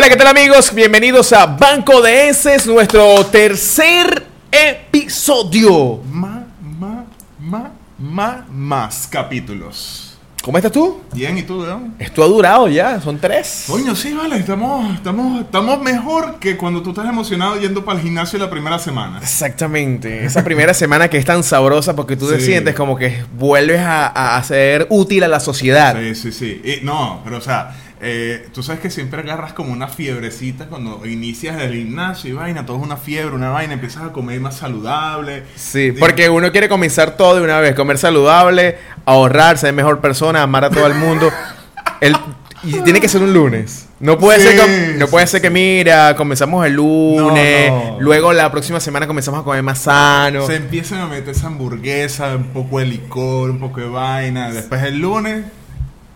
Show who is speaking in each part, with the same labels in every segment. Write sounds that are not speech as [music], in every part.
Speaker 1: Hola, ¿qué tal amigos? Bienvenidos a Banco de Eses, nuestro tercer episodio.
Speaker 2: Ma, ma, ma, ma, más capítulos.
Speaker 1: ¿Cómo estás tú?
Speaker 2: Bien, ¿y tú, León?
Speaker 1: Esto ha durado ya, son tres.
Speaker 2: Coño, sí, vale, estamos, estamos, estamos mejor que cuando tú estás emocionado yendo para el gimnasio la primera semana.
Speaker 1: Exactamente, [laughs] esa primera semana que es tan sabrosa porque tú te
Speaker 2: Sí.
Speaker 1: sientes como que vuelves a, a ser útil a la sociedad.
Speaker 2: Sí, sí, sí. Y, no, pero o sea, eh, tú sabes que siempre agarras como una fiebrecita cuando inicias el gimnasio y vaina, todo es una fiebre, una vaina, empiezas a comer más saludable.
Speaker 1: Sí, porque uno quiere comenzar todo de una vez, comer saludable, ahorrar, ser mejor persona, amar a todo el mundo. [laughs] El- y tiene que ser un lunes. No puede
Speaker 2: Sí,
Speaker 1: ser que, no puede
Speaker 2: sí,
Speaker 1: ser que mira, comenzamos el lunes,
Speaker 2: No, no.
Speaker 1: luego la próxima semana comenzamos a comer más sano.
Speaker 2: Se empiezan a meter esa hamburguesa, un poco de licor, un poco de vaina. Después el lunes,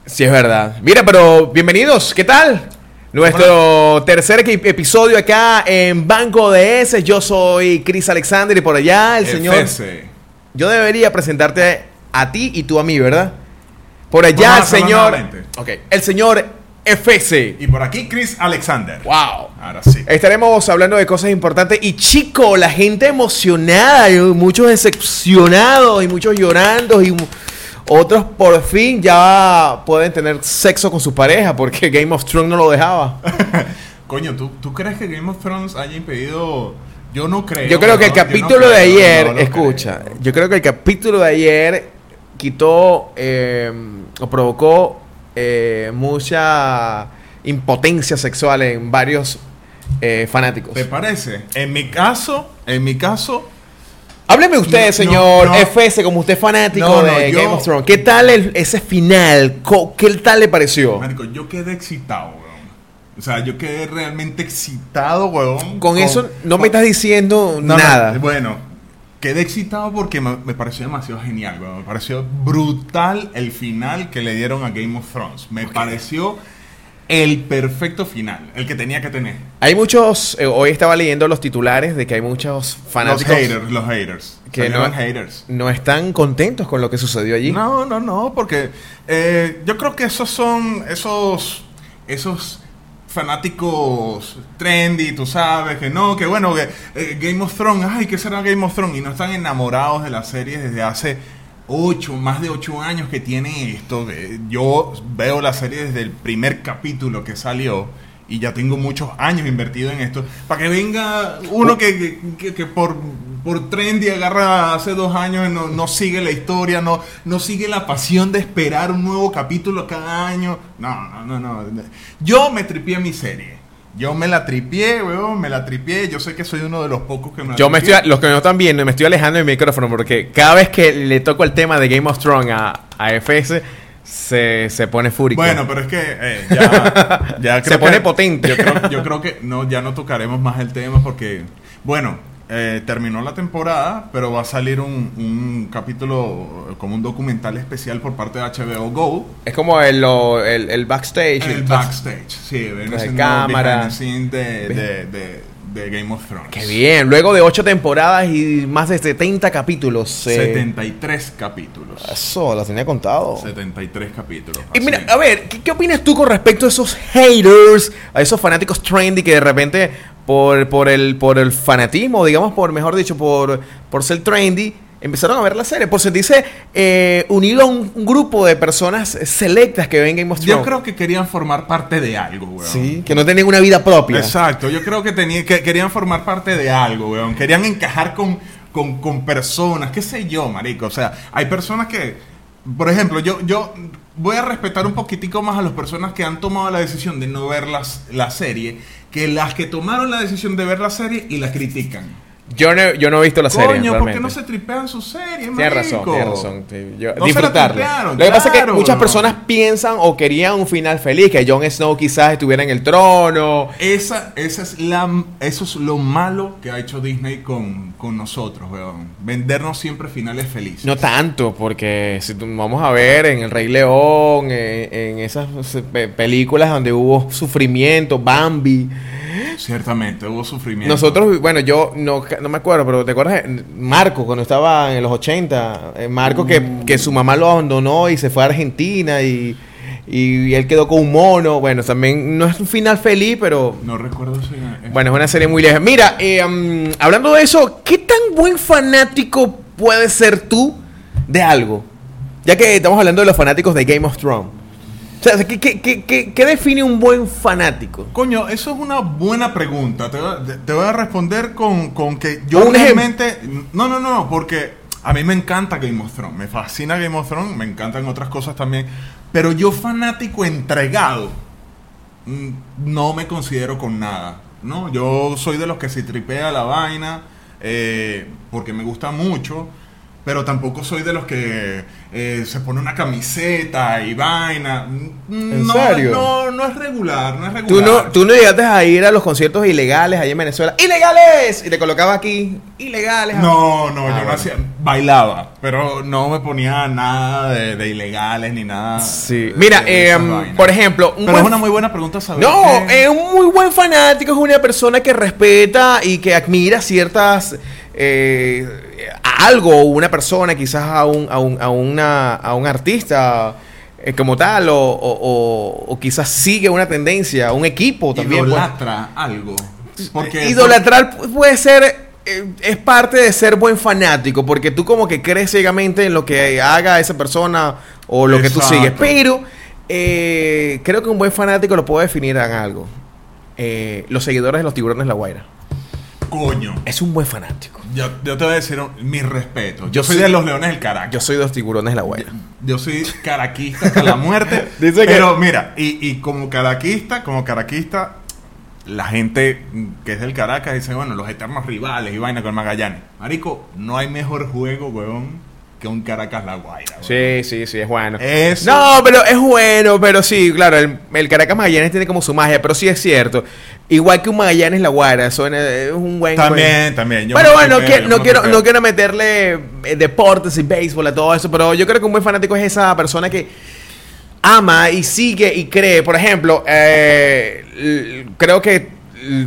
Speaker 1: Sí, es verdad. Mira, pero bienvenidos, ¿qué tal? Nuestro tercer episodio acá en Banco de S. Yo soy Chris Alexander y por allá el señor.
Speaker 2: FS.
Speaker 1: Yo debería presentarte a ti y tú a mí, ¿verdad? Por allá el señor. Ok, el señor FS.
Speaker 2: Y por aquí Chris Alexander.
Speaker 1: Wow.
Speaker 2: Ahora sí.
Speaker 1: Estaremos hablando de cosas importantes. Y chico, la gente emocionada, y muchos decepcionados y muchos llorando y otros por fin ya pueden tener sexo con su pareja porque Game of Thrones no lo dejaba. [laughs]
Speaker 2: Coño, ¿tú, ¿tú crees que Game of Thrones haya impedido? Yo no creo.
Speaker 1: Yo creo que el
Speaker 2: ¿no? Yo no
Speaker 1: capítulo de ayer,
Speaker 2: no
Speaker 1: escucha,
Speaker 2: creo.
Speaker 1: yo creo que el capítulo de ayer quitó eh, o provocó eh, mucha impotencia sexual en varios eh, fanáticos.
Speaker 2: ¿Te parece? En mi caso, en mi caso,
Speaker 1: Hábleme usted,
Speaker 2: No,
Speaker 1: señor
Speaker 2: no.
Speaker 1: FS, como usted es fanático de
Speaker 2: yo-
Speaker 1: Game of Thrones. ¿Qué tal el- ese final? ¿Qué tal le pareció?
Speaker 2: marico, yo quedé excitado, weón. O sea, yo quedé realmente excitado, weón.
Speaker 1: Con eso no me estás diciendo nada.
Speaker 2: bueno, quedé excitado porque me, me pareció demasiado genial, weón. Me pareció brutal el final que le dieron a Game of Thrones. Me pareció el perfecto final, el que tenía que tener.
Speaker 1: Hay muchos, eh, hoy estaba leyendo los titulares de que hay muchos
Speaker 2: Los
Speaker 1: fanáticos
Speaker 2: haters, los haters.
Speaker 1: que
Speaker 2: Salieron
Speaker 1: no,
Speaker 2: haters.
Speaker 1: no están contentos con lo que sucedió allí.
Speaker 2: No, no, no, porque eh, yo creo que esos son esos esos fanáticos trendy, tú sabes, que no, que bueno, que eh, Game of Thrones, ay, ¿qué será Game of Thrones? Y no están enamorados de la serie desde hace ocho, más de ocho años que tiene esto. yo veo la serie desde el primer capítulo que salió y ya tengo muchos años invertido en esto. Para que venga uno que, que- por, por trendy agarra hace dos años no, no sigue la historia, no, no sigue la pasión de esperar un nuevo capítulo cada año. No, no, no, no. Yo me tripié mi serie. Yo me la tripié, weón, me la tripié. Yo sé que soy uno de los pocos que me la
Speaker 1: Yo me estoy, los que no están viendo, me estoy alejando del micrófono porque cada vez que le toco el tema de Game of Thrones a, a FS, se, se pone fúrico.
Speaker 2: Bueno, pero es que eh, ya, ya [laughs]
Speaker 1: Se pone
Speaker 2: que-
Speaker 1: potente.
Speaker 2: Yo creo, yo creo que no, ya no tocaremos más el tema porque, bueno, eh, terminó la temporada, pero va a salir un, un capítulo eh, como un documental especial por parte de HBO Go.
Speaker 1: es como el, lo- el, el backstage.
Speaker 2: El backstage, sí,
Speaker 1: de cámara.
Speaker 2: de, de, de- de Game of Thrones.
Speaker 1: Qué bien. Luego de ocho temporadas y más de 70 capítulos. eh,
Speaker 2: 73 capítulos.
Speaker 1: Eso, lo tenía contado.
Speaker 2: 73 capítulos.
Speaker 1: Y mira, a ver, ¿qué, qué opinas tú con respecto a esos haters, a esos fanáticos trendy que de repente por, por, el, por el fanatismo, digamos, por mejor dicho, por, por ser trendy, empezaron a ver la serie? Por sentirse eh, unido a un, un grupo de personas selectas que ven Game of Thrones.
Speaker 2: Yo creo que querían formar parte de algo, weón.
Speaker 1: Sí, que no tienen una vida propia.
Speaker 2: Exacto, yo creo que, tenía, que querían formar parte de algo, weón. Querían encajar con, con, con personas, qué sé yo, marico. O sea, hay personas que, por ejemplo, yo, yo voy a respetar un poquitico más a las personas que han tomado la decisión de no ver las, la serie, que las que tomaron la decisión de ver la serie y la critican.
Speaker 1: Yo no, yo no he visto la serie.
Speaker 2: Coño, ¿por qué no se tripean su serie,
Speaker 1: Tienes razón, tienes razón. yo-
Speaker 2: No
Speaker 1: disfrutarla. Lo que pasa es que muchas
Speaker 2: no.
Speaker 1: personas piensan o querían un final feliz, que Jon Snow quizás estuviera en el trono.
Speaker 2: Esa, esa es la, eso es lo malo que ha hecho Disney con, con nosotros, weón. Vendernos siempre finales felices.
Speaker 1: No tanto, porque si vamos a ver en El Rey León, en, en esas pe- películas donde hubo sufrimiento, Bambi.
Speaker 2: Ciertamente, hubo sufrimiento.
Speaker 1: Nosotros, bueno, yo no, no me acuerdo, pero ¿te acuerdas? Marco, cuando estaba en los 80, eh, Marco que, que su mamá lo abandonó y se fue a Argentina y, y él quedó con un mono. Bueno, también no es un final feliz, pero
Speaker 2: No recuerdo si... eh,
Speaker 1: bueno, es una serie muy lejos. Mira, eh, um, hablando de eso, ¿qué tan buen fanático puedes ser tú de algo? Ya que estamos hablando de los fanáticos de Game of Thrones. O sea, ¿qué, qué- qué- qué- define un buen fanático?
Speaker 2: Coño, eso es una buena pregunta. Te, voy a- te voy a responder con, con que yo
Speaker 1: Un
Speaker 2: realmente... No, no, no, porque a mí me encanta Game of Thrones. Me fascina Game of Thrones, me encantan otras cosas también. Pero yo fanático entregado, mm, no me considero con nada. ¿no? Yo soy de los que se tripea la vaina eh, porque me gusta mucho. Pero tampoco soy de los que eh, se pone una camiseta y vaina.
Speaker 1: ¿En
Speaker 2: no,
Speaker 1: serio?
Speaker 2: No, no es regular, no es
Speaker 1: Tú
Speaker 2: regular.
Speaker 1: no, tú no llegaste a ir a los conciertos ilegales allá en Venezuela. ¡Ilegales! Y le colocaba aquí, ilegales.
Speaker 2: No, no,
Speaker 1: Ah,
Speaker 2: yo no
Speaker 1: bueno.
Speaker 2: hacía, bailaba, pero no me ponía nada de, de ilegales ni nada.
Speaker 1: Sí. Mira, eh, por ejemplo, un
Speaker 2: pero
Speaker 1: buen
Speaker 2: es una muy buena pregunta saber.
Speaker 1: No,
Speaker 2: qué-
Speaker 1: es un muy buen fanático, es una persona que respeta y que admira ciertas eh, a algo, una persona, quizás a un, a un, a una, a un artista eh, como tal, o, o- o- o quizás sigue una tendencia, un equipo también. pues.
Speaker 2: idolatra algo. Porque
Speaker 1: Idolatrar pu- puede ser, eh, es parte de ser buen fanático, porque tú como que crees ciegamente en lo que haga esa persona o lo que tú sigues. Pero eh, creo que un buen fanático lo puedo definir en algo. Eh, los seguidores de los tiburones La Guaira.
Speaker 2: Coño.
Speaker 1: Es un buen fanático.
Speaker 2: Yo, yo te voy a decir mi respeto. Yo,
Speaker 1: Yo
Speaker 2: soy de los Leones del Caracas.
Speaker 1: Yo soy de los tiburones La Guaira.
Speaker 2: Yo soy caraquista hasta la muerte. [laughs]
Speaker 1: Dice que-
Speaker 2: pero mira, y, y como caraquista, como caraquista, la gente que es del Caracas dice, bueno, los eternos rivales y vaina con Magallanes. Marico, no hay mejor juego, weón, que un Caracas La Guaira.
Speaker 1: Sí, sí, sí, es bueno.
Speaker 2: Eso.
Speaker 1: No, pero es bueno, pero sí, claro, el, el Caracas Magallanes tiene como su magia, pero sí es cierto. Igual que un Magallanes La Guaira, suena, es un buen...
Speaker 2: También,
Speaker 1: buen-
Speaker 2: también. yo
Speaker 1: Pero bueno,
Speaker 2: tripeo,
Speaker 1: que- no, quiero, no quiero meterle eh, deportes y béisbol a todo eso, pero yo creo que un buen fanático es esa persona que ama y sigue y cree. Por ejemplo, eh, creo que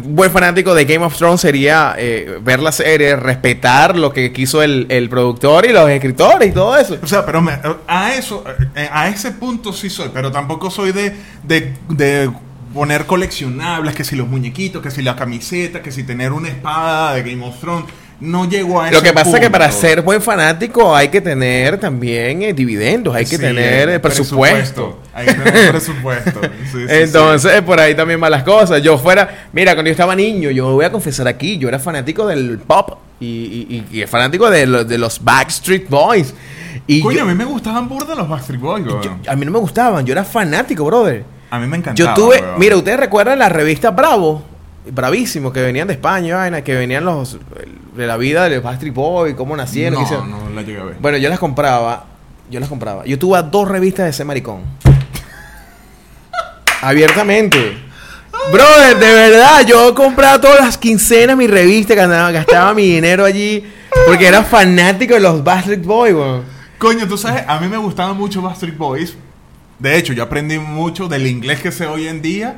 Speaker 1: buen fanático de Game of Thrones sería eh, ver la serie, respetar lo que quiso el, el productor y los escritores y todo eso.
Speaker 2: O sea, pero me- a eso, eh, a ese punto sí soy, pero tampoco soy de, de, de poner coleccionables, que si los muñequitos, que si la camiseta, que si tener una espada de Game of Thrones. No llego a eso.
Speaker 1: Lo que pasa es que para ser buen fanático hay que tener también eh, dividendos, hay que tener eh, presupuesto.
Speaker 2: Hay que tener presupuesto. [laughs] Sí, sí,
Speaker 1: Entonces, por ahí también van las cosas. Yo fuera, mira, cuando yo estaba niño, yo voy a confesar aquí, yo era fanático del pop y, y, y- y fanático de, los- de los Backstreet Boys. Y
Speaker 2: Coño,
Speaker 1: yo-
Speaker 2: a mí me gustaban burda los Backstreet Boys,
Speaker 1: yo- a mí no me gustaban, yo era fanático, brother.
Speaker 2: A mí me
Speaker 1: Yo
Speaker 2: encantaba.
Speaker 1: tuve,
Speaker 2: weón.
Speaker 1: mira, ustedes recuerdan la revista Bravo, bravísimo, que venían de España, que venían los de la vida de los Backstreet Boys, cómo nacieron,
Speaker 2: No,
Speaker 1: hicieron.
Speaker 2: no la llegué a ver.
Speaker 1: Bueno, yo las compraba. Yo las compraba. Yo tuve dos revistas de ese maricón. Abiertamente. Brother, de verdad, yo compraba todas las quincenas mi revista, gastaba, gastaba mi dinero allí. Porque era fanático de los Backstreet Boys, weón.
Speaker 2: Coño, tú sabes, a mí me gustaban mucho Backstreet Boys. De hecho, yo aprendí mucho del inglés que sé hoy en día.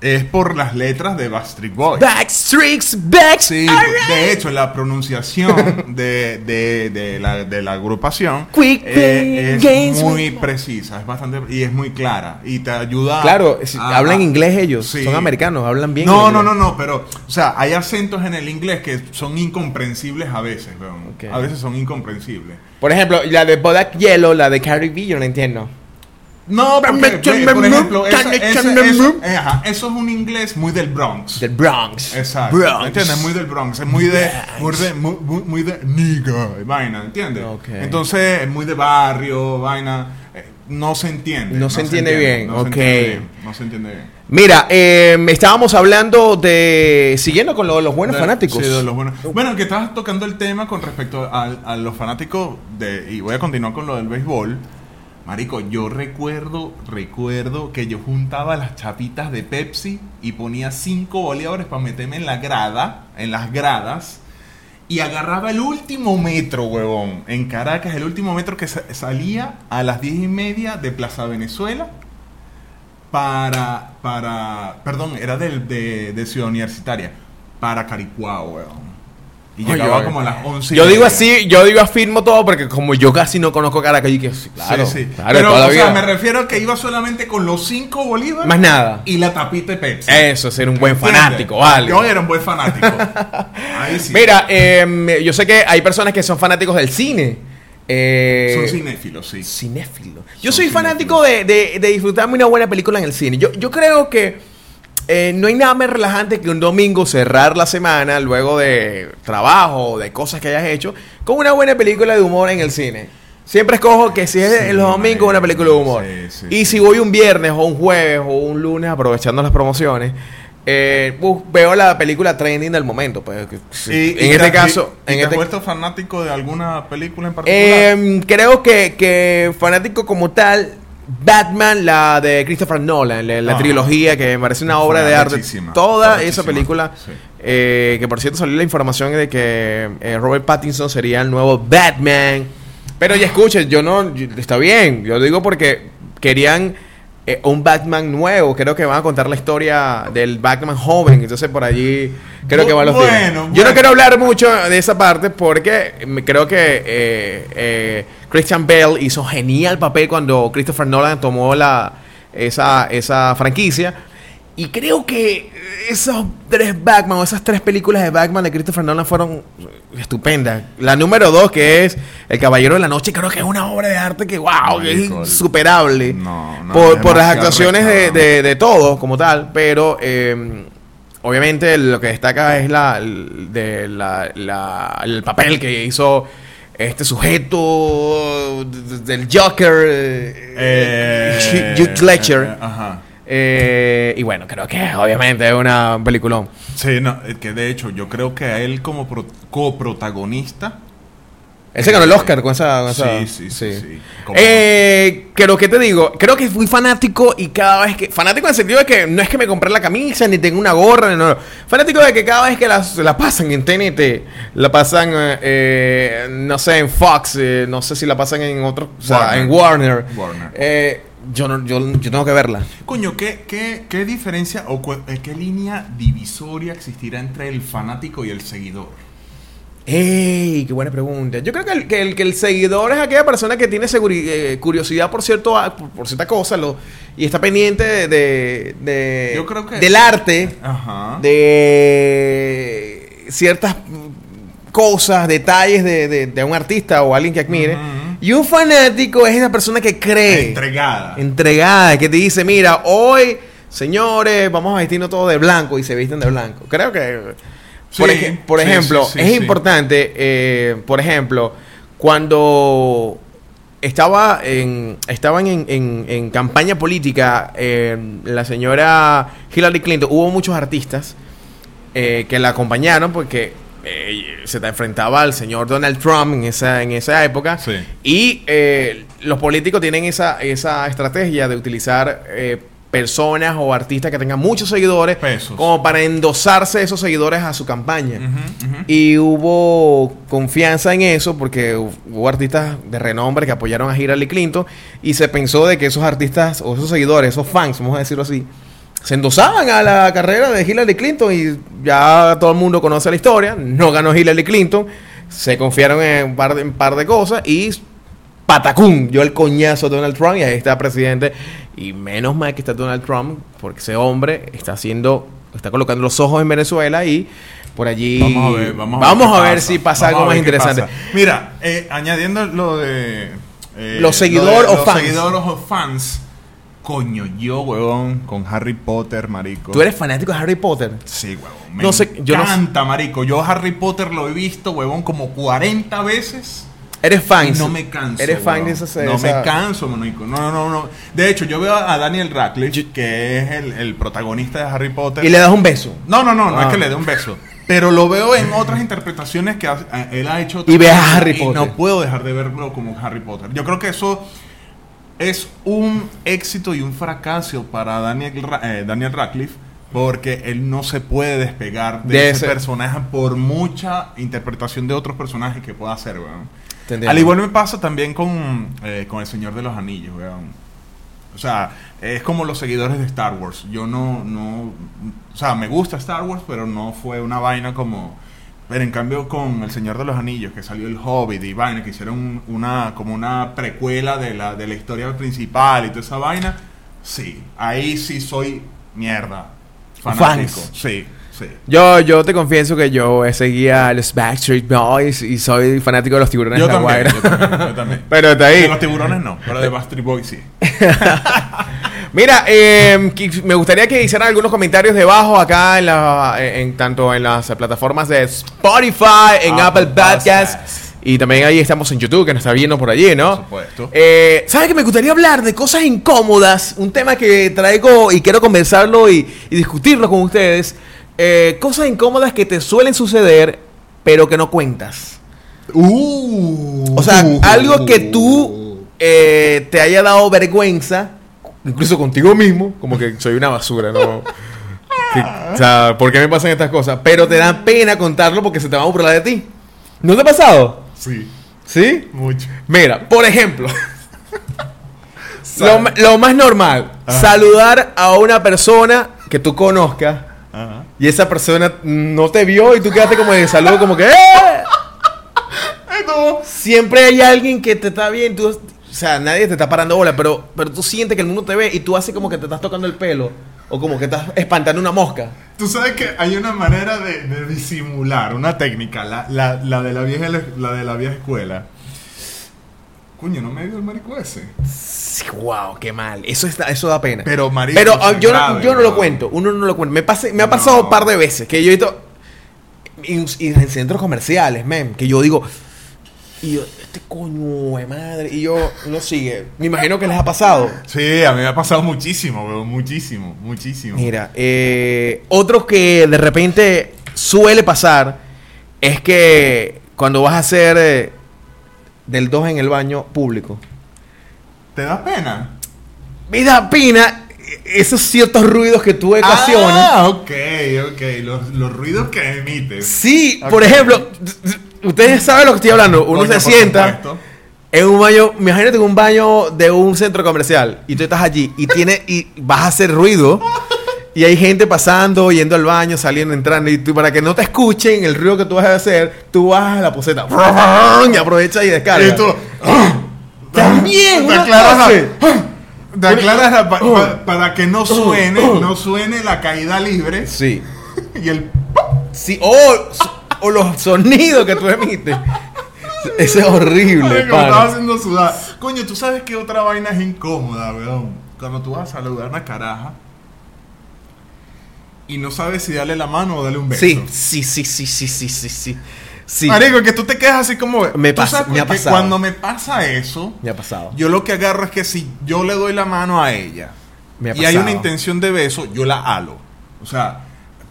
Speaker 2: Es por las letras de Backstreet Boys.
Speaker 1: Backstreets, Backs.
Speaker 2: Sí, de hecho, la pronunciación de, de, de la, de la agrupación
Speaker 1: Quick
Speaker 2: eh, es
Speaker 1: games
Speaker 2: muy precisa, es bastante y es muy clara y te ayuda.
Speaker 1: Claro, si-
Speaker 2: a-
Speaker 1: hablan inglés ellos.
Speaker 2: Sí.
Speaker 1: Son americanos, hablan bien.
Speaker 2: No, no, no, no, pero, o sea, hay acentos en el inglés que son incomprensibles a veces. A veces son incomprensibles.
Speaker 1: Por ejemplo, la de Bodak Yellow, la de Carrie B, yo no entiendo.
Speaker 2: No, porque, por ejemplo, esa- eh, ajá, eso es un inglés muy del Bronx.
Speaker 1: Del Bronx.
Speaker 2: Exacto.
Speaker 1: Bronx.
Speaker 2: ¿Entiendes? Muy del Bronx. Es muy de. Muy de. Muy, muy- de. Nigga. Vaina. ¿Entiendes?
Speaker 1: Ok.
Speaker 2: Entonces, es muy de barrio. Vaina. eh, no se entiende.
Speaker 1: No se entiende bien,
Speaker 2: no se
Speaker 1: ok.
Speaker 2: entiende bien, no se entiende bien.
Speaker 1: Mira, eh, estábamos hablando de. Siguiendo con lo de los buenos
Speaker 2: De-
Speaker 1: fanáticos.
Speaker 2: sí, de los buenos. Bueno, que estabas tocando el tema con respecto a, a los fanáticos de. Y voy a continuar con lo del béisbol. Marico, yo recuerdo, recuerdo que yo juntaba las chapitas de Pepsi y ponía 5 bolívares para meterme en la grada, en las gradas, y agarraba el último metro, huevón, en Caracas, el último metro que sa- salía a las 10 y media de Plaza Venezuela para, para, perdón, era del- de, de Ciudad Universitaria, para Caricuao, huevón. Y
Speaker 1: Oye,
Speaker 2: llegaba como a las 11. y
Speaker 1: Yo digo así, yo digo afirmo todo porque como yo casi no conozco Caracas, yo que sí, claro,
Speaker 2: sí, sí.
Speaker 1: claro,
Speaker 2: Pero, o sea, me refiero a que iba solamente con los 5 bolívares
Speaker 1: Más nada.
Speaker 2: y la tapita de Pepsi.
Speaker 1: Eso, ser un buen
Speaker 2: ¿Entiendes?
Speaker 1: fanático, vale.
Speaker 2: Yo era un buen fanático. [laughs] Ahí sí.
Speaker 1: Mira, eh, yo sé que hay personas que son fanáticos del cine. Eh,
Speaker 2: Son cinéfilos, sí.
Speaker 1: cinéfilo. Yo
Speaker 2: Son
Speaker 1: soy fanático de, de- de disfrutarme una buena película en el cine. Yo, yo creo que eh, no hay nada más relajante que un domingo cerrar la semana luego de trabajo o de cosas que hayas hecho con una buena película de humor en el cine. Siempre escojo que si es
Speaker 2: Sí,
Speaker 1: los domingos una película de humor.
Speaker 2: sí, sí,
Speaker 1: y si voy un viernes o un jueves o un lunes aprovechando las promociones, eh, veo la película trending del momento. Pues, que-
Speaker 2: Y-
Speaker 1: en
Speaker 2: y
Speaker 1: este
Speaker 2: te-
Speaker 1: caso,
Speaker 2: y-
Speaker 1: en
Speaker 2: te has
Speaker 1: este
Speaker 2: vuelto fanático de alguna película en particular?
Speaker 1: eh, creo que, que fanático como tal, Batman, la de Christopher Nolan, la, la
Speaker 2: Ajá.
Speaker 1: trilogía que me parece una obra de arte. Toda esa película,
Speaker 2: sí.
Speaker 1: eh, que por cierto salió la información de que eh, Robert Pattinson sería el nuevo Batman. Pero ya escuchen, yo no, yo- está bien, yo digo porque querían eh, un Batman nuevo, creo que van a contar la historia del Batman joven, entonces por allí creo que van los tiros.
Speaker 2: Bueno,
Speaker 1: Yo no quiero hablar mucho de esa parte porque creo que eh, eh, Christian Bale hizo genial papel cuando Christopher Nolan tomó la, esa, esa franquicia. Y creo que esos tres Batman o esas tres películas de Batman de Christopher Nolan fueron estupendas. La número dos, que es El Caballero de la Noche, creo que es una obra de arte que, wow, que es insuperable.
Speaker 2: no, no,
Speaker 1: por, por las actuaciones de, de, de todos como tal, pero eh, obviamente lo que destaca es la, de la, la- el papel que hizo este sujeto del Joker, eh, Hugh Ledger.
Speaker 2: eh, ajá.
Speaker 1: Eh, y bueno, creo que obviamente es una peliculón.
Speaker 2: Sí, no, que de hecho yo creo que a él como pro- coprotagonista.
Speaker 1: Él se ganó el Oscar con esa. con esa-
Speaker 2: Sí, sí, sí, sí. Como-
Speaker 1: Eh, creo que te digo, creo que fui fanático y cada vez que. Fanático en el sentido de que no es que me compré la camisa ni tengo una gorra, no. Fanático de que cada vez que la pasan en TNT, la pasan, eh, eh, no sé, en Fox, eh, no sé si la pasan en otro. O sea,
Speaker 2: Warner.
Speaker 1: en Warner.
Speaker 2: Warner.
Speaker 1: Yo, no, yo, yo tengo que verla.
Speaker 2: Coño, ¿qué, qué, qué diferencia o cu- eh, qué línea divisoria existirá entre el fanático y el seguidor?
Speaker 1: ¡Ey! ¡Qué buena pregunta! Yo creo que el, que el, que el seguidor es aquella persona que tiene eh, curiosidad por cierto por, por cierta cosa lo, y está pendiente de, de- de-
Speaker 2: Yo creo que-
Speaker 1: del arte,
Speaker 2: Ajá.
Speaker 1: de ciertas cosas, detalles de, de- de un artista o alguien que admire. Y un fanático es esa persona que cree
Speaker 2: Entregada.
Speaker 1: entregada, que te dice, mira, hoy, señores, vamos a vestirnos todos de blanco y se visten de blanco. Creo que, por,
Speaker 2: Sí,
Speaker 1: ej- por
Speaker 2: sí,
Speaker 1: ejemplo,
Speaker 2: sí,
Speaker 1: es importante, eh, por ejemplo, cuando estaba en, estaban en, en- en campaña política eh, la señora Hillary Clinton, hubo muchos artistas eh, que la acompañaron porque eh, se enfrentaba al señor Donald Trump en esa, en esa época.
Speaker 2: Sí.
Speaker 1: Y eh, los políticos tienen esa, esa estrategia de utilizar eh, personas o artistas que tengan muchos seguidores
Speaker 2: Pesos.
Speaker 1: como para endosarse esos seguidores a su campaña. Y hubo confianza en eso porque hu- hubo artistas de renombre que apoyaron a Hillary Clinton y se pensó de que esos artistas o esos seguidores, esos fans, vamos a decirlo así, se endosaban a la carrera de Hillary Clinton y ya todo el mundo conoce la historia. No ganó Hillary Clinton, se confiaron en un par de, un par de cosas y patacún, dio el coñazo a Donald Trump y ahí está presidente. Y menos mal que está Donald Trump, porque ese hombre está haciendo, está colocando los ojos en Venezuela y por allí
Speaker 2: Vamos a ver, vamos a
Speaker 1: vamos
Speaker 2: ver,
Speaker 1: a ver
Speaker 2: pasa.
Speaker 1: si pasa
Speaker 2: Vamos
Speaker 1: algo más interesante.
Speaker 2: pasa. Mira, eh, añadiendo lo de. eh,
Speaker 1: Los
Speaker 2: lo de
Speaker 1: seguidor o
Speaker 2: los
Speaker 1: fans.
Speaker 2: seguidores o fans. Coño, yo, huevón, con Harry Potter, marico.
Speaker 1: ¿Tú eres fanático de Harry Potter?
Speaker 2: Sí, huevón. Me
Speaker 1: No sé, yo no sé.
Speaker 2: encanta, marico. Yo Harry Potter lo he visto, huevón, como 40 veces.
Speaker 1: Eres fan.
Speaker 2: No me canso.
Speaker 1: Eres fan de esa
Speaker 2: No
Speaker 1: esa-
Speaker 2: me canso, manico. No, no, no, no. De hecho, yo veo a Daniel Radcliffe, que es el, el protagonista de Harry Potter.
Speaker 1: Y le das un beso.
Speaker 2: No, no, no, no
Speaker 1: Ah.
Speaker 2: es que le dé un beso. Pero lo veo en otras interpretaciones que ha- a- él ha hecho.
Speaker 1: Y ves a Harry
Speaker 2: y
Speaker 1: Potter.
Speaker 2: no puedo dejar de verlo como Harry Potter. Yo creo que eso es un éxito y un fracaso para Daniel, eh, Daniel Radcliffe. Porque él no se puede despegar de,
Speaker 1: De
Speaker 2: ese,
Speaker 1: ese-
Speaker 2: personaje por mucha interpretación de otros personajes que pueda hacer, weón. Al igual me pasa también con, eh, con El Señor de los Anillos, weón. O sea, es como los seguidores de Star Wars. Yo no, no, o sea, me gusta Star Wars, pero no fue una vaina como Pero en cambio con El Señor de los Anillos, que salió El Hobbit y vaina, que hicieron un- una como una precuela de la, de la historia principal y toda esa vaina, sí, ahí sí soy mierda. Fanático.
Speaker 1: Fans.
Speaker 2: Sí, sí.
Speaker 1: Yo, yo te confieso que yo seguía a los Backstreet Boys y soy fanático de los tiburones
Speaker 2: Yo
Speaker 1: de la
Speaker 2: también,
Speaker 1: Guaira.
Speaker 2: yo también, yo también. [laughs]
Speaker 1: Pero está ahí.
Speaker 2: De los tiburones no, pero de Bastard Boy sí. [laughs]
Speaker 1: Mira, eh, me gustaría que hicieran algunos comentarios debajo acá en, la, en tanto en las plataformas de Spotify, en Apple,
Speaker 2: Apple
Speaker 1: Podcasts y también ahí estamos en YouTube que nos está viendo por allí, ¿no?
Speaker 2: Por supuesto.
Speaker 1: Eh, ¿Sabes que me gustaría hablar de cosas incómodas? Un tema que traigo y quiero conversarlo y, y discutirlo con ustedes. Eh, cosas incómodas que te suelen suceder, pero que no cuentas.
Speaker 2: Uh,
Speaker 1: O sea, algo que tú eh, te haya dado vergüenza, incluso contigo mismo, como que soy una basura, ¿no? Que- o sea, ¿por qué me pasan estas cosas? Pero te da pena contarlo porque se te va a burlar de ti. ¿No te ha pasado?
Speaker 2: Sí,
Speaker 1: ¿Sí?
Speaker 2: mucho.
Speaker 1: Mira, por ejemplo, [laughs] lo, lo más normal, saludar a una persona que tú conozcas
Speaker 2: Ajá.
Speaker 1: y esa persona no te vio y tú quedaste como de saludo, como que ¡eh! [laughs] Siempre hay alguien que te está bien, tú, o sea, nadie te está parando bola, pero, pero tú sientes que el mundo te ve y tú haces como que te estás tocando el pelo o como que estás espantando una mosca.
Speaker 2: Tú sabes que hay una manera de, de disimular, una técnica, la, la, la de la vieja la de la vieja escuela. Coño, no me dio el marico ese.
Speaker 1: Sí, wow, qué mal. Eso está, eso da pena.
Speaker 2: Pero, marico,
Speaker 1: Pero ah, yo, no, yo no lo cuento, uno no lo cuenta. Me, pase- me ha pasado
Speaker 2: No.
Speaker 1: un par de veces que yo he visto en, en centros comerciales, men, que yo digo, y yo, este coño de madre, y yo no sigue. Me imagino que les ha pasado.
Speaker 2: Sí, a mí me ha pasado muchísimo, weón, muchísimo, muchísimo.
Speaker 1: Mira, eh, otro que de repente suele pasar es que cuando vas a hacer eh, del 2 en el baño público,
Speaker 2: ¿Te da pena?
Speaker 1: me da pena esos ciertos ruidos que tú ocasionas.
Speaker 2: Ah, ok, ok. Los, los ruidos que emites.
Speaker 1: Sí, por ejemplo, ustedes saben lo que estoy hablando. Uno
Speaker 2: Coño,
Speaker 1: se sienta en un baño, imagínate en un baño de un centro comercial y tú estás allí y tiene y vas a hacer ruido y hay gente pasando, yendo al baño, saliendo, entrando y tú para que no te escuchen el ruido que tú vas a hacer, tú bajas la poseta y aprovecha y descarga.
Speaker 2: Y tú. [gasps]
Speaker 1: También,
Speaker 2: Te aclaras te aclaras la- pa- [gasps] pa- para que no [gasps] suene, no suene la caída libre
Speaker 1: Sí. [laughs]
Speaker 2: y el
Speaker 1: Sí, o, o los sonidos que tú emites. Eso es horrible,
Speaker 2: Ay, que me
Speaker 1: pana.
Speaker 2: estaba haciendo sudar. Coño, ¿tú sabes qué otra vaina es incómoda, weón? Cuando tú vas a saludar a una caraja y no sabes si darle la mano o darle un beso.
Speaker 1: Sí, sí, sí, sí, sí, sí, sí, sí. Sí,
Speaker 2: Marico, que tú te quedas así como...
Speaker 1: Me
Speaker 2: ¿tú
Speaker 1: pasa- me ha
Speaker 2: que
Speaker 1: pasado.
Speaker 2: Cuando me pasa eso,
Speaker 1: me ha pasado.
Speaker 2: yo lo que agarro es que si yo le doy la mano a ella
Speaker 1: Me ha
Speaker 2: y hay una intención de beso, yo la halo. O sea,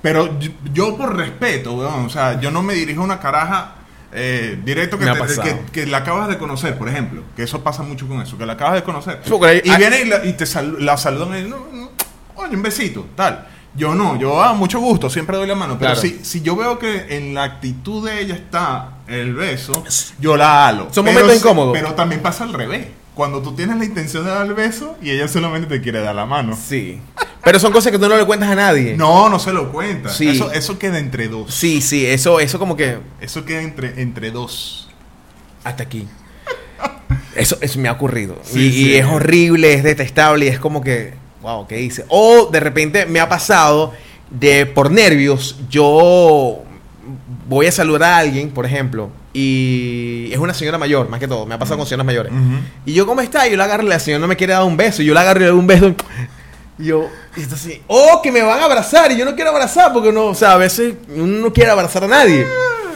Speaker 2: pero yo, yo por respeto, weón, o sea, yo no me dirijo a una caraja eh, directo que, te- que, que la acabas de conocer, por ejemplo. Que eso pasa mucho con eso, que la acabas de conocer.
Speaker 1: Hay-
Speaker 2: y
Speaker 1: hay-
Speaker 2: viene y, la, y te sal- la saludan y no, no, oye, un besito, tal. Yo no, yo a mucho gusto, siempre doy la mano. Pero
Speaker 1: Claro.
Speaker 2: si, si yo veo que en la actitud de ella está el beso, yo la halo.
Speaker 1: Son momentos incómodos.
Speaker 2: Pero también pasa al revés. Cuando tú tienes la intención de dar el beso y ella solamente te quiere dar la mano.
Speaker 1: Sí. Pero son cosas que tú no le cuentas a nadie.
Speaker 2: No, no se lo cuenta.
Speaker 1: Sí.
Speaker 2: Eso, eso queda entre dos.
Speaker 1: Sí, sí, eso, eso como que
Speaker 2: Eso queda entre, entre dos.
Speaker 1: hasta aquí. [laughs] Eso, eso me ha ocurrido.
Speaker 2: Sí,
Speaker 1: y,
Speaker 2: sí.
Speaker 1: y es horrible, es detestable y es como que, wow, ¿qué hice? O de repente me ha pasado de por nervios, yo voy a saludar a alguien, por ejemplo, y es una señora mayor, más que todo, me ha pasado con señoras mayores. Y yo, ¿cómo está? Y yo la agarro y la señora no me quiere dar un beso. Y yo la agarro y le doy un beso. Y yo, y así, oh, que me van a abrazar. Y yo no quiero abrazar porque no, o sea, a veces uno no quiere abrazar a nadie.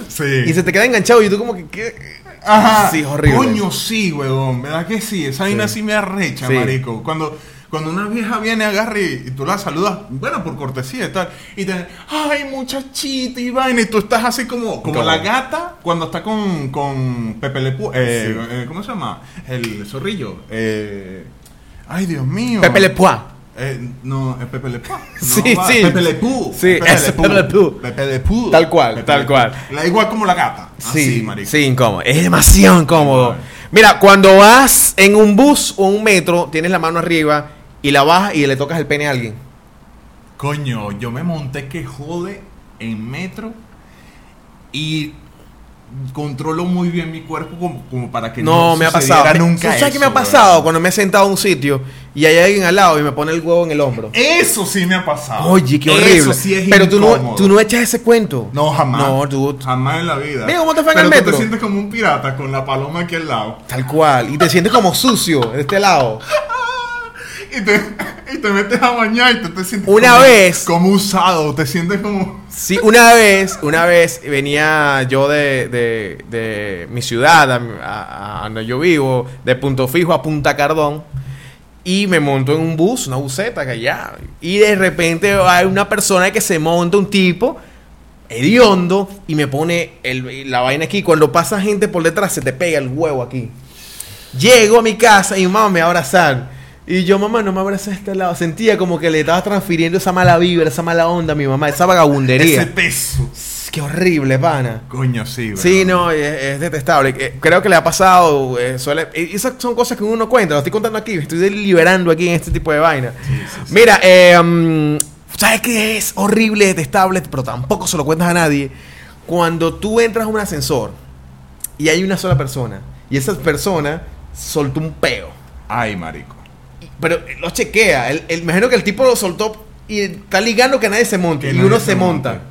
Speaker 2: Sí.
Speaker 1: Y se te queda enganchado y tú como que, ¿qué?
Speaker 2: Ajá.
Speaker 1: Sí, es horrible.
Speaker 2: Coño, sí, huevón. ¿Verdad que sí? Esa vaina
Speaker 1: Sí.
Speaker 2: sí me arrecha,
Speaker 1: Sí.
Speaker 2: marico. Cuando, cuando una vieja viene, agarra y, y tú la saludas, bueno, por cortesía y tal, y te ay, muchachita y vaina, y tú estás así como, como
Speaker 1: ¿Cómo?
Speaker 2: la gata cuando está con, con Pepe Le eh, eh, ¿cómo se llama? El zorrillo. Eh, ay, Dios mío.
Speaker 1: Pepe Le Poix.
Speaker 2: Eh, no, es Pepe Le Pew. [laughs] No,
Speaker 1: Sí,
Speaker 2: va,
Speaker 1: sí.
Speaker 2: Pepe Le Pew.
Speaker 1: Sí, ese Pepe Le Pew.
Speaker 2: Pepe Le Pew.
Speaker 1: Tal cual,
Speaker 2: Pepe
Speaker 1: tal cual.
Speaker 2: La igual como la gata. Así,
Speaker 1: Sí,
Speaker 2: marico.
Speaker 1: sí, incómodo. Es demasiado. Incómodo. Mira, cuando vas en un bus o un metro, tienes la mano arriba y la bajas y le tocas el pene a alguien.
Speaker 2: Coño, yo me monté que jode en metro y controlo muy bien mi cuerpo como, como para que
Speaker 1: No, me ha pasado.
Speaker 2: nunca
Speaker 1: ¿Sabes
Speaker 2: eso,
Speaker 1: qué me ha pasado? Cuando me he sentado en un sitio y hay alguien al lado y me pone el huevo en el hombro.
Speaker 2: Eso sí me ha pasado.
Speaker 1: Oye, qué
Speaker 2: Eso
Speaker 1: horrible.
Speaker 2: sí es
Speaker 1: Pero tú no, tú no echas ese cuento.
Speaker 2: No, jamás.
Speaker 1: No, tú.
Speaker 2: Jamás en la vida.
Speaker 1: Mira cómo te fue en el
Speaker 2: tú
Speaker 1: metro.
Speaker 2: te sientes como un pirata con la paloma aquí al lado.
Speaker 1: Tal cual. Y te sientes como sucio de este lado.
Speaker 2: Y te, y te metes a bañar y te sientes
Speaker 1: Una
Speaker 2: como,
Speaker 1: vez-
Speaker 2: como usado. Te sientes como.
Speaker 1: Sí, una vez, una vez venía yo de, de, de mi ciudad, a donde yo vivo, de Punto Fijo a Punta Cardón, y me monto en un bus, una buseta que allá, y de repente hay una persona que se monta, un tipo, hediondo, y me pone el- la vaina aquí. Cuando pasa gente por detrás, se te pega el huevo aquí. Llego a mi casa y mi mamá me va a abrazar. Y yo, mamá, no me abraza de este lado. Sentía como que le estaba transfiriendo esa mala vibra, esa mala onda a mi mamá, esa vagabundería.
Speaker 2: Ese peso.
Speaker 1: Qué horrible, pana.
Speaker 2: Coño, sí, bro.
Speaker 1: Sí, no, es, es detestable. Eh, Creo que le ha pasado. eh, suele, esas son cosas que uno no cuenta. Lo estoy contando aquí. Estoy liberando aquí en este tipo de vaina.
Speaker 2: Sí, sí, sí.
Speaker 1: Mira, eh, mm, ¿sabes qué es horrible, detestable? Pero tampoco se lo cuentas a nadie. Cuando tú entras a un ascensor y hay una sola persona y esa persona soltó un peo.
Speaker 2: Ay, marico.
Speaker 1: Pero lo chequea. El, imagino que el tipo lo soltó y está ligando que nadie se monte.
Speaker 2: Que
Speaker 1: y uno
Speaker 2: se
Speaker 1: se monta.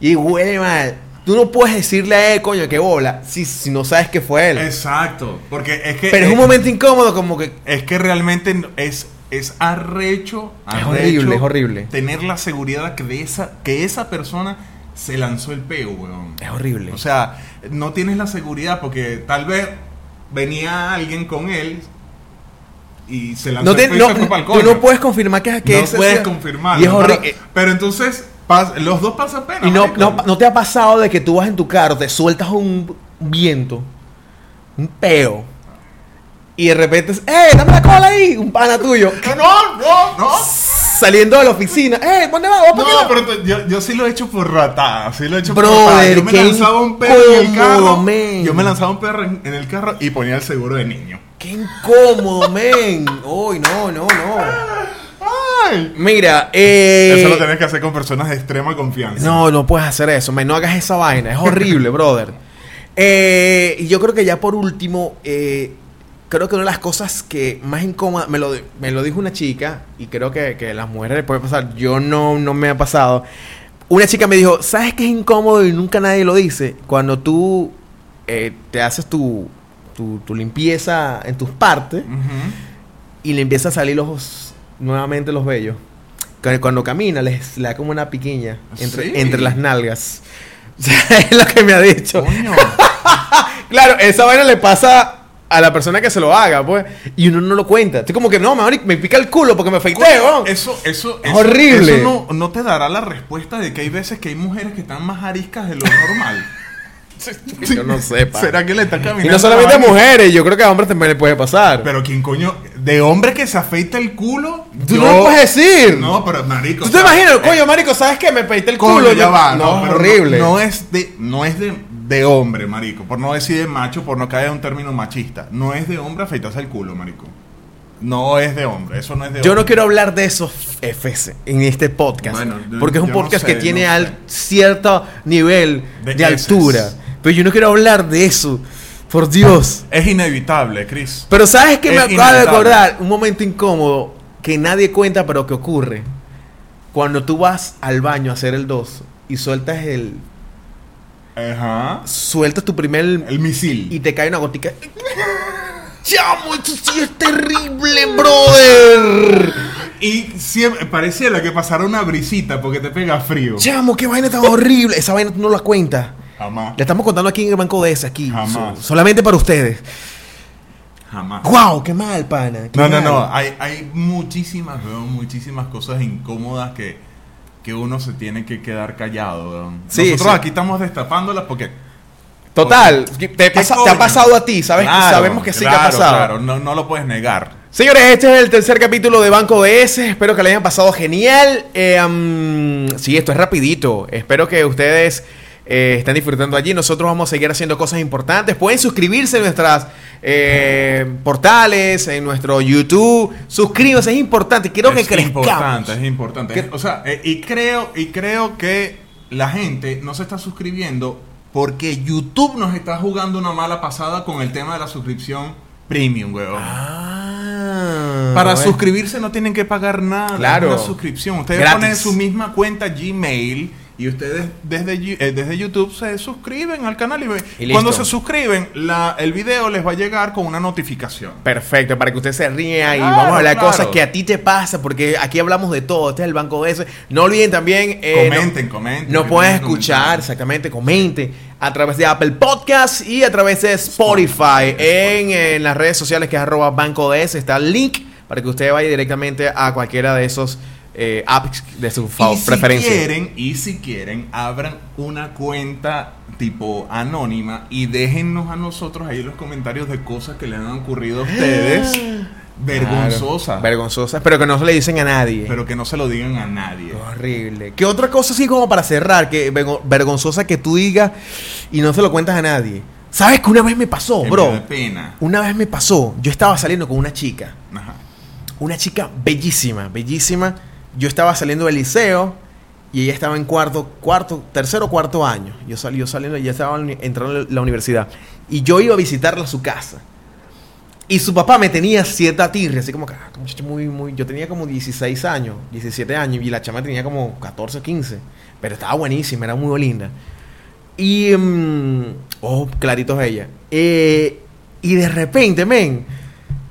Speaker 1: Y huele mal. Tú no puedes decirle a él, coño, que bola, si, si no sabes que fue él.
Speaker 2: Exacto. Porque es que.
Speaker 1: Pero es un momento incómodo, como que.
Speaker 2: Es que realmente es, es arrecho,
Speaker 1: Es
Speaker 2: arrecho
Speaker 1: horrible, es horrible.
Speaker 2: Tener la seguridad que, de esa, que esa persona se lanzó el peo, weón.
Speaker 1: Es horrible.
Speaker 2: O sea, no tienes la seguridad porque tal vez venía alguien con él y se lanzó
Speaker 1: no te-
Speaker 2: el
Speaker 1: no,
Speaker 2: pa'l
Speaker 1: tú
Speaker 2: coño.
Speaker 1: no puedes confirmar que, que
Speaker 2: no puedes.
Speaker 1: Y es
Speaker 2: pero-
Speaker 1: horrible.
Speaker 2: Pero, entonces, pas- los dos pasan pena.
Speaker 1: Y no,
Speaker 2: marico.
Speaker 1: no, no te ha pasado de que tú vas en tu carro, te sueltas un viento, un peo, y de repente, ¡eh, dame la cola ahí! Un pana tuyo,
Speaker 2: no, no, no.
Speaker 1: saliendo de la oficina, ¡eh, ¿dónde vas? ¿Vamos
Speaker 2: No,
Speaker 1: para aquí?"
Speaker 2: pero yo, yo sí lo he hecho por ratada, sí lo he hecho
Speaker 1: Brother,
Speaker 2: por ratada. Yo me lanzaba un perro en el carro. Yo me lanzaba un perro en, en el carro y ponía el seguro de niño.
Speaker 1: ¡Qué incómodo, men! ¡Uy, no, no, no!
Speaker 2: Ay.
Speaker 1: Mira, eh...
Speaker 2: Eso lo tenés que hacer con personas de extrema confianza.
Speaker 1: No, no puedes hacer eso, men, no hagas esa vaina, es horrible, [laughs] brother. Eh, y yo creo que ya por último, eh, creo que una de las cosas que más incómoda, me lo, me lo dijo una chica, y creo que, que a las mujeres les puede pasar, yo no, no me ha pasado. Una chica me dijo, ¿sabes qué es incómodo y nunca nadie lo dice? Cuando tú eh, te haces tu, tu, tu limpieza en tus partes y le empieza a salir los nuevamente los vellos. Cu- Cuando camina les, le da como una piquiña entre,
Speaker 2: Sí.
Speaker 1: entre las nalgas. [laughs] O sea, es lo que me ha dicho.
Speaker 2: Coño. [laughs]
Speaker 1: Claro, esa vaina le pasa a la persona que se lo haga, pues. Y uno no lo cuenta. Estoy como que no, me, me pica el culo porque me afeité, weón.
Speaker 2: Eso, eso,
Speaker 1: Es horrible.
Speaker 2: Eso no, no te dará la respuesta de que hay veces que hay mujeres que están más ariscas de lo normal. [laughs]
Speaker 1: Yo no sé, pa.
Speaker 2: ¿Será que le está caminando?
Speaker 1: Y no solamente a mujeres, yo creo que a hombres también le puede pasar.
Speaker 2: Pero quién coño, de hombre que se afeita el culo.
Speaker 1: Tú
Speaker 2: yo-
Speaker 1: no lo puedes decir.
Speaker 2: No, pero marico.
Speaker 1: ¿Tú te imaginas,
Speaker 2: eh,
Speaker 1: coño, marico, sabes que me afeité el
Speaker 2: coño,
Speaker 1: culo?
Speaker 2: ya
Speaker 1: Yo-
Speaker 2: va,
Speaker 1: No,
Speaker 2: no, pero
Speaker 1: horrible.
Speaker 2: No, es de, no es de, de hombre, marico. Por no decir de macho, por no caer en un término machista. No es de hombre afeitarse el culo, marico. No es de hombre, eso no es de
Speaker 1: Yo no
Speaker 2: hombre.
Speaker 1: quiero hablar de esos Fs en este podcast.
Speaker 2: Bueno,
Speaker 1: porque es un
Speaker 2: no
Speaker 1: podcast
Speaker 2: sé,
Speaker 1: que tiene al cierto nivel de, altura. Pero yo no quiero hablar de eso. Por Dios.
Speaker 2: Es inevitable, Chris.
Speaker 1: Pero ¿sabes qué me
Speaker 2: Es
Speaker 1: acaba de acordar? Un momento incómodo que nadie cuenta, pero que ocurre. Cuando tú vas al baño a hacer el 2 y sueltas el.
Speaker 2: Ajá.
Speaker 1: Sueltas tu primer.
Speaker 2: El misil.
Speaker 1: y te cae una gotica. [laughs] ¡Chamo! Esto sí es terrible, brother.
Speaker 2: Y siempre pareciera que pasara una brisita porque te pega frío.
Speaker 1: Chamo, qué vaina tan horrible. Esa vaina tú no la cuentas.
Speaker 2: Jamás.
Speaker 1: Le estamos contando aquí en el banco de ese, aquí.
Speaker 2: Jamás.
Speaker 1: So- solamente para ustedes.
Speaker 2: Jamás.
Speaker 1: ¡Wow! ¡Qué mal, pana! qué
Speaker 2: No, no,
Speaker 1: mal.
Speaker 2: no. Hay, hay muchísimas, weón, muchísimas cosas incómodas que, que uno se tiene que quedar callado, weón.
Speaker 1: Sí,
Speaker 2: Nosotros
Speaker 1: sí.
Speaker 2: aquí estamos destapándolas porque...
Speaker 1: Total, te, pasa- te ha pasado a ti, ¿sabes?
Speaker 2: Claro,
Speaker 1: Sabemos que sí que ha pasado.
Speaker 2: Claro, no, no lo puedes negar.
Speaker 1: Señores, este es el tercer capítulo de Banco DS. Espero que le hayan pasado genial. Eh, sí, esto es rapidito. Espero que ustedes eh, estén disfrutando allí. Nosotros vamos a seguir haciendo cosas importantes. Pueden suscribirse en nuestras eh, portales, en nuestro YouTube. Suscríbanse, es importante. Quiero que
Speaker 2: es
Speaker 1: crezcamos.
Speaker 2: importante, es importante.
Speaker 1: Que-
Speaker 2: O sea, eh, y creo, y creo que la gente no se está suscribiendo Porque YouTube nos está jugando una mala pasada con el tema de la suscripción premium, weón.
Speaker 1: Ah,
Speaker 2: Para suscribirse no tienen que pagar nada.
Speaker 1: Claro.
Speaker 2: Es una suscripción. Ustedes
Speaker 1: Gratis.
Speaker 2: ponen su misma cuenta Gmail y ustedes desde, eh, desde YouTube se suscriben al canal y, cuando se suscriben la, el video les va a llegar con una notificación.
Speaker 1: Perfecto, para que usted se ría y
Speaker 2: Claro,
Speaker 1: vamos a hablar
Speaker 2: claro.
Speaker 1: cosas que a ti te pasa, porque aquí hablamos de todo. Este es el banco de ese. No olviden también. eh,
Speaker 2: Comenten,
Speaker 1: no-
Speaker 2: comenten,
Speaker 1: Nos
Speaker 2: pueden
Speaker 1: escuchar,
Speaker 2: comentar.
Speaker 1: exactamente, comente a través de Apple Podcast y a través de Spotify. En, en las redes sociales que es arroba banco de ese está el link para que usted vaya directamente a cualquiera de esos eh, apps de su
Speaker 2: y si
Speaker 1: preferencia.
Speaker 2: quieren, y si quieren, abran una cuenta tipo anónima y déjennos a nosotros ahí los comentarios de cosas que le han ocurrido a [gasps] ustedes vergonzosas,
Speaker 1: Claro, vergonzosas, pero que no se le dicen a nadie.
Speaker 2: pero que no se lo digan a nadie.
Speaker 1: Horrible. ¿Qué otra cosa así como para cerrar, que vergo- vergonzosa que tú digas y no se lo cuentas a nadie? ¿Sabes que una vez me pasó,
Speaker 2: Que me
Speaker 1: bro?
Speaker 2: da pena.
Speaker 1: Una vez me pasó. Yo estaba saliendo con una chica.
Speaker 2: Ajá.
Speaker 1: Una chica bellísima, bellísima. Yo estaba saliendo del liceo y ella estaba en cuarto, cuarto, tercero cuarto año. Yo salí yo saliendo ella estaba en- entrando a la universidad. Y yo iba a visitarla a su casa. Y su papá me tenía cierta tirria, así como que, ah, muchacho muy, muy. Yo tenía como 16 años, 17 años, y la chama tenía como 14, 15. Pero estaba buenísima, era muy linda. Y. mm, oh, claritos ella. Eh, y de repente, men.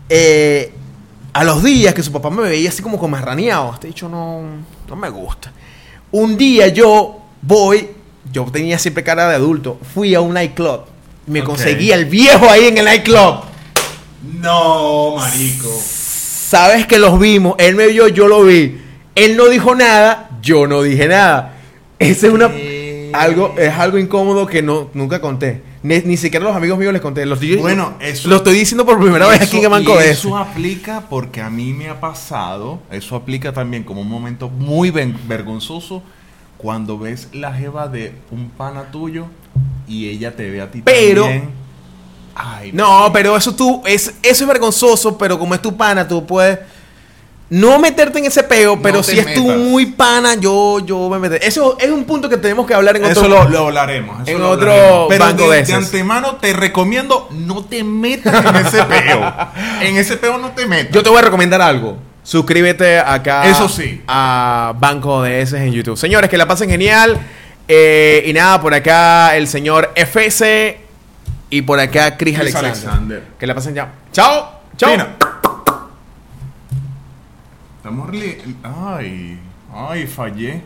Speaker 1: eh, a los días que su papá me veía así como con marraneado, este dicho no, no me gusta. Un día yo voy, yo tenía siempre cara de adulto, fui a un nightclub. Me
Speaker 2: Ok.
Speaker 1: conseguí al viejo ahí en el nightclub.
Speaker 2: No, marico.
Speaker 1: Sabes que los vimos, él me vio, yo lo vi. Él no dijo nada, yo no dije nada. Ese es una algo es algo incómodo que no nunca conté. Ni, ni siquiera a los amigos míos les conté. Los,
Speaker 2: Bueno, eso-
Speaker 1: lo estoy diciendo por primera vez aquí en Banco
Speaker 2: y
Speaker 1: de
Speaker 2: Eso aplica porque a mí me ha pasado, eso aplica también como un momento muy ven- vergonzoso cuando ves la jeva de un pana tuyo y ella te ve a ti
Speaker 1: Pero-
Speaker 2: también. Ay,
Speaker 1: No, pero eso tú, es, eso es vergonzoso, pero como es tu pana, tú puedes no meterte en ese peo, pero
Speaker 2: No
Speaker 1: si es tú muy pana, yo, yo me meteré. Eso es un punto que tenemos que hablar en
Speaker 2: eso
Speaker 1: otro
Speaker 2: lo, lo hablaremos. eso
Speaker 1: en
Speaker 2: lo
Speaker 1: otro
Speaker 2: hablaremos. Pero
Speaker 1: banco
Speaker 2: de,
Speaker 1: de
Speaker 2: de antemano te recomiendo no te metas en ese peo. [laughs] en ese peo no te metas.
Speaker 1: Yo te voy a recomendar algo. Suscríbete acá
Speaker 2: Eso sí.
Speaker 1: a Banco de S en YouTube. Señores, que la pasen genial. Eh, y nada, por acá el señor FS y por acá Chris,
Speaker 2: Chris
Speaker 1: Alexander.
Speaker 2: Alexander.
Speaker 1: Que la pasen ya. Chao. Chao.
Speaker 2: Fina. Estamos li- Ay, ay, fallé.